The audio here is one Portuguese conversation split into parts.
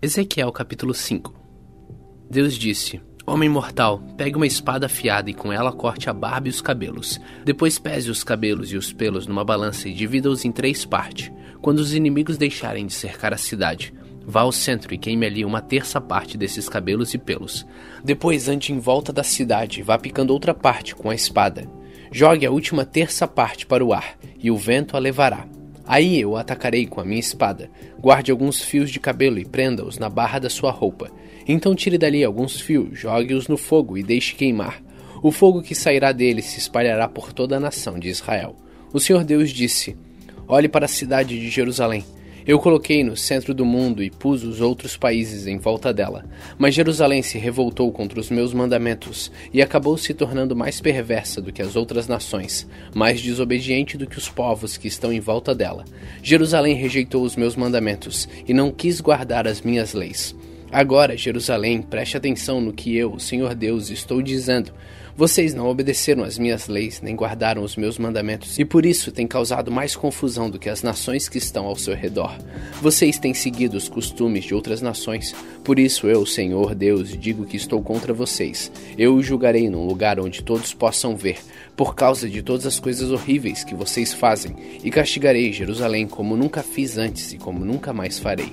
Ezequiel capítulo 5 Deus disse: Homem mortal, pegue uma espada afiada e com ela corte a barba e os cabelos. Depois pese os cabelos e os pelos numa balança e divida-os em três partes. Quando os inimigos deixarem de cercar a cidade, vá ao centro e queime ali uma terça parte desses cabelos e pelos. Depois ande em volta da cidade e vá picando outra parte com a espada. Jogue a última terça parte para o ar, e o vento a levará. Aí eu atacarei com a minha espada. Guarde alguns fios de cabelo e prenda-os na barra da sua roupa. Então tire dali alguns fios, jogue-os no fogo e deixe queimar. O fogo que sairá dele se espalhará por toda a nação de Israel. O Senhor Deus disse: Olhe para a cidade de Jerusalém eu coloquei no centro do mundo e pus os outros países em volta dela. Mas Jerusalém se revoltou contra os meus mandamentos e acabou se tornando mais perversa do que as outras nações, mais desobediente do que os povos que estão em volta dela. Jerusalém rejeitou os meus mandamentos e não quis guardar as minhas leis. Agora, Jerusalém, preste atenção no que eu, Senhor Deus, estou dizendo. Vocês não obedeceram às minhas leis, nem guardaram os meus mandamentos, e por isso têm causado mais confusão do que as nações que estão ao seu redor. Vocês têm seguido os costumes de outras nações, por isso eu, Senhor Deus, digo que estou contra vocês. Eu os julgarei num lugar onde todos possam ver, por causa de todas as coisas horríveis que vocês fazem, e castigarei Jerusalém como nunca fiz antes e como nunca mais farei.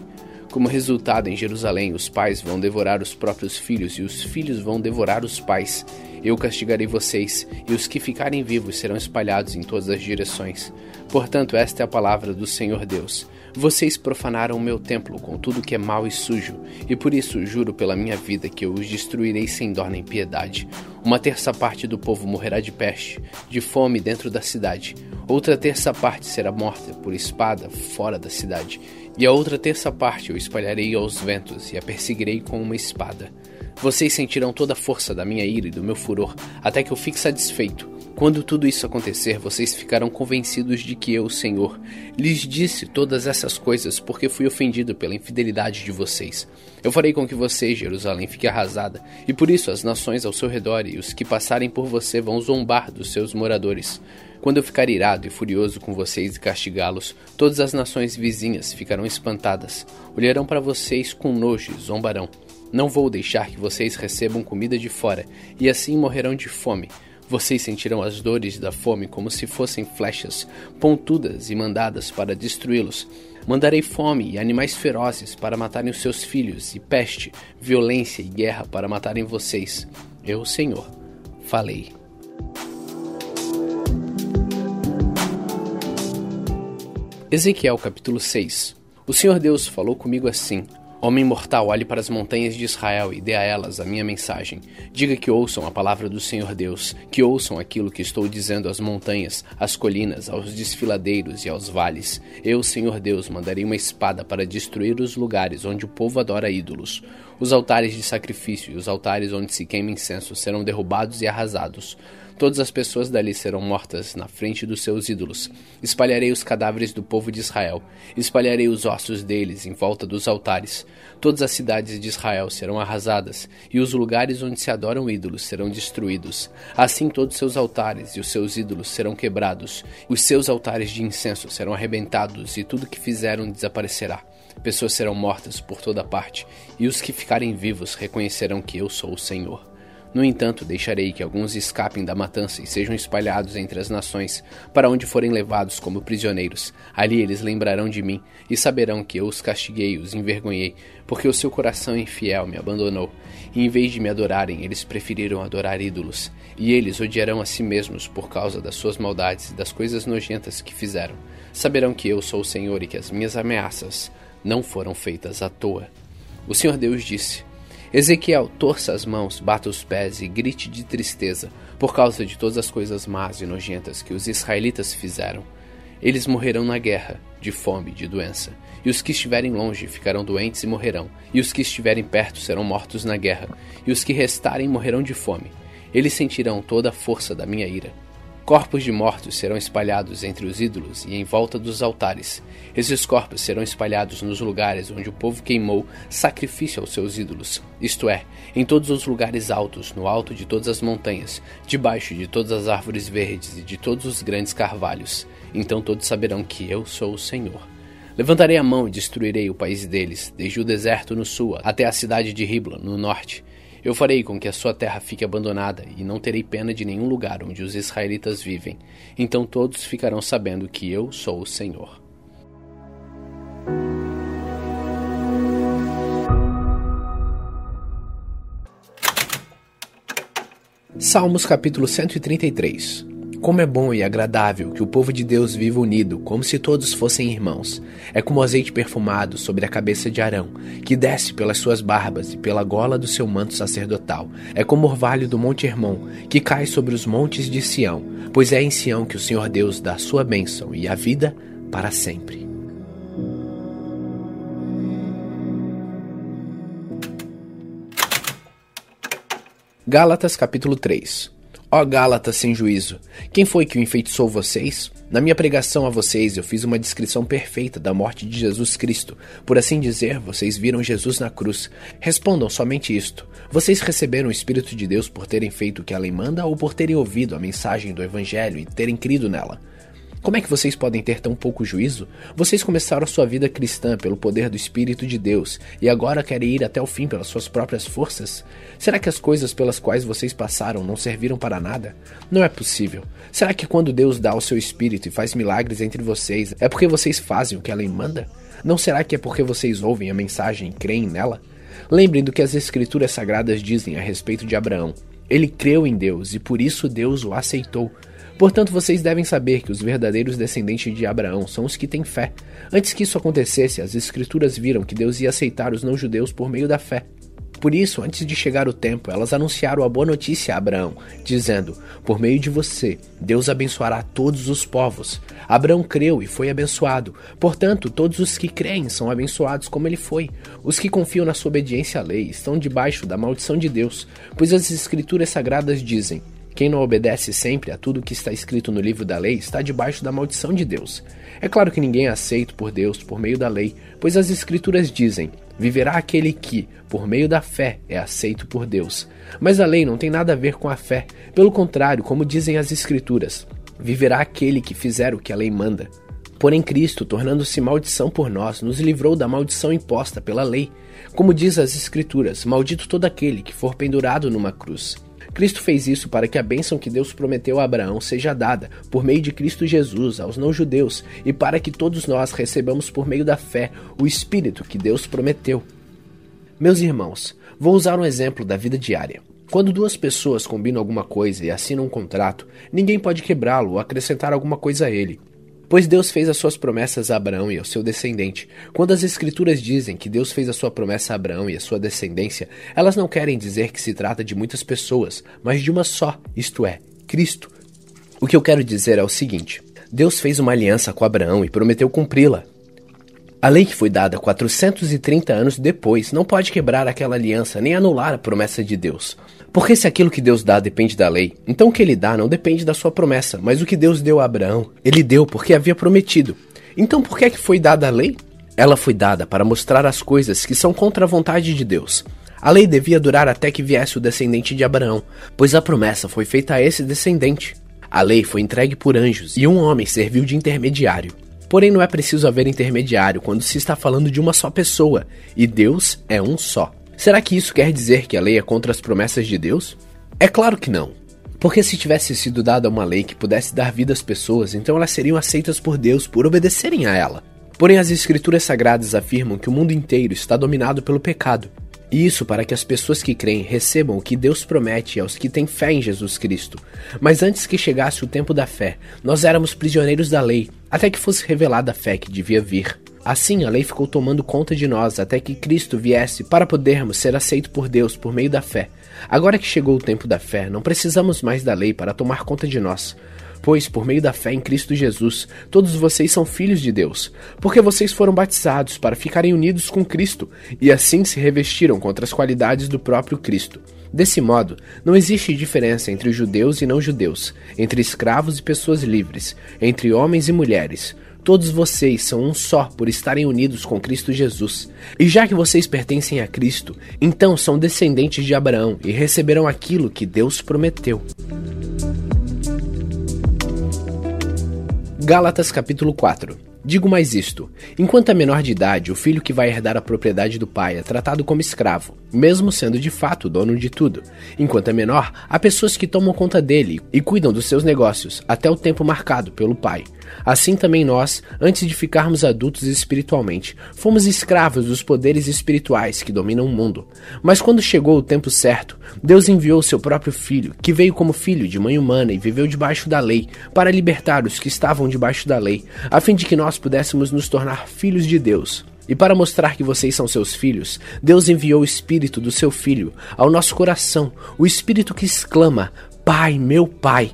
Como resultado, em Jerusalém, os pais vão devorar os próprios filhos e os filhos vão devorar os pais. Eu castigarei vocês, e os que ficarem vivos serão espalhados em todas as direções. Portanto, esta é a palavra do Senhor Deus. Vocês profanaram o meu templo com tudo que é mau e sujo, e por isso juro pela minha vida que eu os destruirei sem dó nem piedade. Uma terça parte do povo morrerá de peste, de fome dentro da cidade. Outra terça parte será morta por espada fora da cidade e a outra terça parte eu espalharei aos ventos e a perseguirei com uma espada. Vocês sentirão toda a força da minha ira e do meu furor, até que eu fique satisfeito. Quando tudo isso acontecer, vocês ficarão convencidos de que eu, Senhor, lhes disse todas essas coisas porque fui ofendido pela infidelidade de vocês. Eu farei com que você, Jerusalém, fique arrasada, e por isso as nações ao seu redor e os que passarem por você vão zombar dos seus moradores. Quando eu ficar irado e furioso com vocês e castigá-los, todas as nações vizinhas ficarão espantadas, olharão para vocês com nojo e zombarão. Não vou deixar que vocês recebam comida de fora, e assim morrerão de fome. Vocês sentirão as dores da fome como se fossem flechas, pontudas e mandadas para destruí-los. Mandarei fome e animais ferozes para matarem os seus filhos, e peste, violência e guerra para matarem vocês. Eu, Senhor, falei. Ezequiel capítulo 6 O Senhor Deus falou comigo assim: Homem mortal, olhe para as montanhas de Israel e dê a elas a minha mensagem. Diga que ouçam a palavra do Senhor Deus, que ouçam aquilo que estou dizendo às montanhas, às colinas, aos desfiladeiros e aos vales. Eu, Senhor Deus, mandarei uma espada para destruir os lugares onde o povo adora ídolos. Os altares de sacrifício e os altares onde se queima incenso serão derrubados e arrasados. Todas as pessoas dali serão mortas na frente dos seus ídolos. Espalharei os cadáveres do povo de Israel, espalharei os ossos deles em volta dos altares. Todas as cidades de Israel serão arrasadas, e os lugares onde se adoram ídolos serão destruídos. Assim todos seus altares e os seus ídolos serão quebrados, os seus altares de incenso serão arrebentados, e tudo que fizeram desaparecerá. Pessoas serão mortas por toda parte, e os que ficarem vivos reconhecerão que eu sou o Senhor. No entanto, deixarei que alguns escapem da matança e sejam espalhados entre as nações, para onde forem levados como prisioneiros. Ali eles lembrarão de mim e saberão que eu os castiguei, os envergonhei, porque o seu coração infiel me abandonou. E em vez de me adorarem, eles preferiram adorar ídolos. E eles odiarão a si mesmos por causa das suas maldades e das coisas nojentas que fizeram. Saberão que eu sou o Senhor e que as minhas ameaças não foram feitas à toa. O Senhor Deus disse: Ezequiel, torça as mãos, bata os pés e grite de tristeza por causa de todas as coisas más e nojentas que os israelitas fizeram. Eles morrerão na guerra, de fome e de doença. E os que estiverem longe ficarão doentes e morrerão. E os que estiverem perto serão mortos na guerra. E os que restarem morrerão de fome. Eles sentirão toda a força da minha ira. Corpos de mortos serão espalhados entre os ídolos e em volta dos altares. Esses corpos serão espalhados nos lugares onde o povo queimou sacrifício aos seus ídolos, isto é, em todos os lugares altos, no alto de todas as montanhas, debaixo de todas as árvores verdes e de todos os grandes carvalhos. Então todos saberão que eu sou o Senhor. Levantarei a mão e destruirei o país deles, desde o deserto no sul até a cidade de Ribla, no norte. Eu farei com que a sua terra fique abandonada, e não terei pena de nenhum lugar onde os israelitas vivem. Então todos ficarão sabendo que eu sou o Senhor. Salmos capítulo 133 como é bom e agradável que o povo de Deus viva unido, como se todos fossem irmãos. É como azeite perfumado sobre a cabeça de Arão, que desce pelas suas barbas e pela gola do seu manto sacerdotal. É como orvalho do Monte Hermon, que cai sobre os montes de Sião, pois é em Sião que o Senhor Deus dá a sua bênção e a vida para sempre. Gálatas capítulo 3 Ó Gálatas sem juízo, quem foi que o enfeitiçou vocês? Na minha pregação a vocês, eu fiz uma descrição perfeita da morte de Jesus Cristo. Por assim dizer, vocês viram Jesus na cruz. Respondam somente isto: vocês receberam o Espírito de Deus por terem feito o que a lei manda ou por terem ouvido a mensagem do Evangelho e terem crido nela? Como é que vocês podem ter tão pouco juízo? Vocês começaram a sua vida cristã pelo poder do Espírito de Deus e agora querem ir até o fim pelas suas próprias forças? Será que as coisas pelas quais vocês passaram não serviram para nada? Não é possível. Será que quando Deus dá o seu Espírito e faz milagres entre vocês, é porque vocês fazem o que a lei manda? Não será que é porque vocês ouvem a mensagem e creem nela? Lembrem do que as Escrituras Sagradas dizem a respeito de Abraão. Ele creu em Deus e por isso Deus o aceitou. Portanto, vocês devem saber que os verdadeiros descendentes de Abraão são os que têm fé. Antes que isso acontecesse, as Escrituras viram que Deus ia aceitar os não-judeus por meio da fé. Por isso, antes de chegar o tempo, elas anunciaram a boa notícia a Abraão, dizendo: Por meio de você, Deus abençoará todos os povos. Abraão creu e foi abençoado. Portanto, todos os que creem são abençoados como ele foi. Os que confiam na sua obediência à lei estão debaixo da maldição de Deus, pois as Escrituras sagradas dizem: quem não obedece sempre a tudo que está escrito no livro da lei está debaixo da maldição de Deus. É claro que ninguém é aceito por Deus por meio da lei, pois as Escrituras dizem: viverá aquele que, por meio da fé, é aceito por Deus. Mas a lei não tem nada a ver com a fé. Pelo contrário, como dizem as Escrituras, viverá aquele que fizer o que a lei manda. Porém, Cristo, tornando-se maldição por nós, nos livrou da maldição imposta pela lei. Como diz as Escrituras: Maldito todo aquele que for pendurado numa cruz. Cristo fez isso para que a bênção que Deus prometeu a Abraão seja dada, por meio de Cristo Jesus, aos não-judeus, e para que todos nós recebamos por meio da fé o Espírito que Deus prometeu. Meus irmãos, vou usar um exemplo da vida diária. Quando duas pessoas combinam alguma coisa e assinam um contrato, ninguém pode quebrá-lo ou acrescentar alguma coisa a ele. Pois Deus fez as suas promessas a Abraão e ao seu descendente. Quando as Escrituras dizem que Deus fez a sua promessa a Abraão e a sua descendência, elas não querem dizer que se trata de muitas pessoas, mas de uma só, isto é, Cristo. O que eu quero dizer é o seguinte: Deus fez uma aliança com Abraão e prometeu cumpri-la. A lei que foi dada 430 anos depois não pode quebrar aquela aliança nem anular a promessa de Deus. Porque se aquilo que Deus dá depende da lei, então o que ele dá não depende da sua promessa, mas o que Deus deu a Abraão, ele deu porque havia prometido. Então por que é que foi dada a lei? Ela foi dada para mostrar as coisas que são contra a vontade de Deus. A lei devia durar até que viesse o descendente de Abraão, pois a promessa foi feita a esse descendente. A lei foi entregue por anjos e um homem serviu de intermediário. Porém, não é preciso haver intermediário quando se está falando de uma só pessoa, e Deus é um só. Será que isso quer dizer que a lei é contra as promessas de Deus? É claro que não. Porque se tivesse sido dada uma lei que pudesse dar vida às pessoas, então elas seriam aceitas por Deus por obedecerem a ela. Porém, as Escrituras Sagradas afirmam que o mundo inteiro está dominado pelo pecado. E isso para que as pessoas que creem recebam o que Deus promete aos que têm fé em Jesus Cristo. Mas antes que chegasse o tempo da fé, nós éramos prisioneiros da lei, até que fosse revelada a fé que devia vir. Assim, a lei ficou tomando conta de nós até que Cristo viesse para podermos ser aceitos por Deus por meio da fé. Agora que chegou o tempo da fé, não precisamos mais da lei para tomar conta de nós. Pois, por meio da fé em Cristo Jesus, todos vocês são filhos de Deus, porque vocês foram batizados para ficarem unidos com Cristo e assim se revestiram contra as qualidades do próprio Cristo. Desse modo, não existe diferença entre judeus e não judeus, entre escravos e pessoas livres, entre homens e mulheres Todos vocês são um só por estarem unidos com Cristo Jesus. E já que vocês pertencem a Cristo, então são descendentes de Abraão e receberão aquilo que Deus prometeu. Gálatas capítulo 4 Digo mais isto: enquanto é menor de idade, o filho que vai herdar a propriedade do pai é tratado como escravo, mesmo sendo de fato dono de tudo. Enquanto é menor, há pessoas que tomam conta dele e cuidam dos seus negócios até o tempo marcado pelo pai. Assim também nós, antes de ficarmos adultos espiritualmente, fomos escravos dos poderes espirituais que dominam o mundo. Mas quando chegou o tempo certo, Deus enviou seu próprio filho, que veio como filho de mãe humana e viveu debaixo da lei, para libertar os que estavam debaixo da lei, a fim de que nós pudéssemos nos tornar filhos de Deus. E para mostrar que vocês são seus filhos, Deus enviou o Espírito do seu Filho ao nosso coração, o Espírito que exclama: Pai, meu Pai.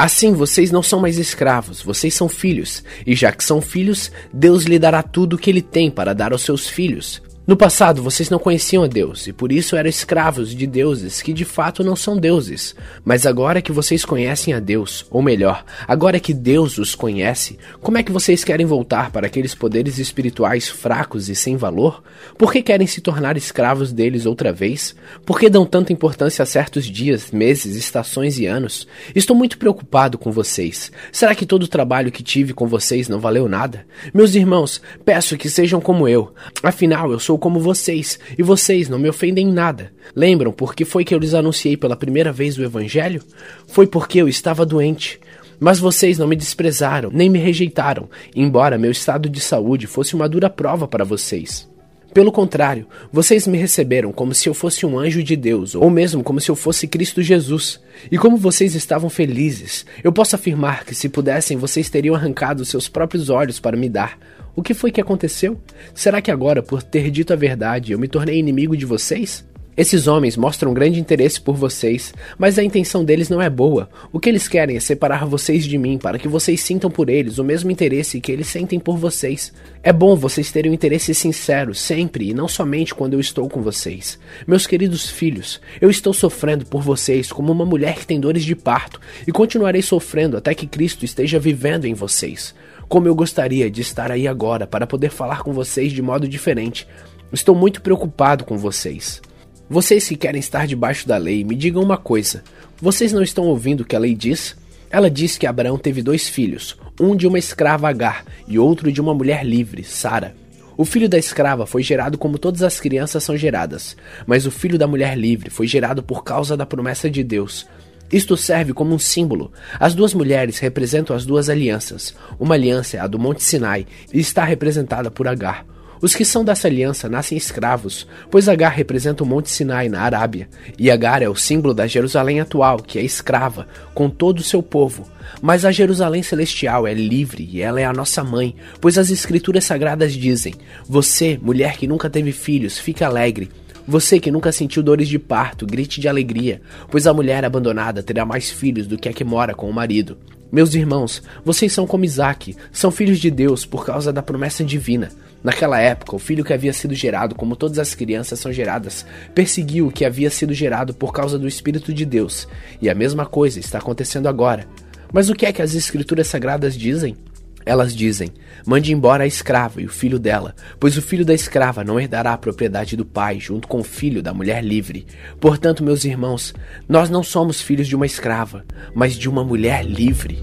Assim vocês não são mais escravos, vocês são filhos, e já que são filhos, Deus lhe dará tudo o que ele tem para dar aos seus filhos. No passado, vocês não conheciam a Deus e por isso eram escravos de deuses que de fato não são deuses. Mas agora que vocês conhecem a Deus, ou melhor, agora que Deus os conhece, como é que vocês querem voltar para aqueles poderes espirituais fracos e sem valor? Por que querem se tornar escravos deles outra vez? Por que dão tanta importância a certos dias, meses, estações e anos? Estou muito preocupado com vocês. Será que todo o trabalho que tive com vocês não valeu nada? Meus irmãos, peço que sejam como eu. Afinal, eu sou como vocês, e vocês não me ofendem em nada. Lembram por que foi que eu lhes anunciei pela primeira vez o Evangelho? Foi porque eu estava doente. Mas vocês não me desprezaram, nem me rejeitaram, embora meu estado de saúde fosse uma dura prova para vocês. Pelo contrário, vocês me receberam como se eu fosse um anjo de Deus, ou mesmo como se eu fosse Cristo Jesus. E como vocês estavam felizes, eu posso afirmar que se pudessem, vocês teriam arrancado seus próprios olhos para me dar. O que foi que aconteceu? Será que agora, por ter dito a verdade, eu me tornei inimigo de vocês? Esses homens mostram grande interesse por vocês, mas a intenção deles não é boa. O que eles querem é separar vocês de mim para que vocês sintam por eles o mesmo interesse que eles sentem por vocês. É bom vocês terem um interesse sincero sempre e não somente quando eu estou com vocês. Meus queridos filhos, eu estou sofrendo por vocês como uma mulher que tem dores de parto e continuarei sofrendo até que Cristo esteja vivendo em vocês. Como eu gostaria de estar aí agora para poder falar com vocês de modo diferente. Estou muito preocupado com vocês. Vocês que querem estar debaixo da lei, me digam uma coisa: vocês não estão ouvindo o que a lei diz? Ela diz que Abraão teve dois filhos, um de uma escrava Agar e outro de uma mulher livre, Sara. O filho da escrava foi gerado como todas as crianças são geradas, mas o filho da mulher livre foi gerado por causa da promessa de Deus. Isto serve como um símbolo. As duas mulheres representam as duas alianças. Uma aliança é a do Monte Sinai e está representada por Agar. Os que são dessa aliança nascem escravos, pois Agar representa o Monte Sinai na Arábia, e Agar é o símbolo da Jerusalém atual, que é escrava, com todo o seu povo. Mas a Jerusalém celestial é livre e ela é a nossa mãe, pois as escrituras sagradas dizem: Você, mulher que nunca teve filhos, fica alegre. Você que nunca sentiu dores de parto, grite de alegria, pois a mulher abandonada terá mais filhos do que a que mora com o marido. Meus irmãos, vocês são como Isaac, são filhos de Deus por causa da promessa divina. Naquela época, o filho que havia sido gerado, como todas as crianças são geradas, perseguiu o que havia sido gerado por causa do Espírito de Deus. E a mesma coisa está acontecendo agora. Mas o que é que as Escrituras Sagradas dizem? Elas dizem: mande embora a escrava e o filho dela, pois o filho da escrava não herdará a propriedade do pai, junto com o filho da mulher livre. Portanto, meus irmãos, nós não somos filhos de uma escrava, mas de uma mulher livre.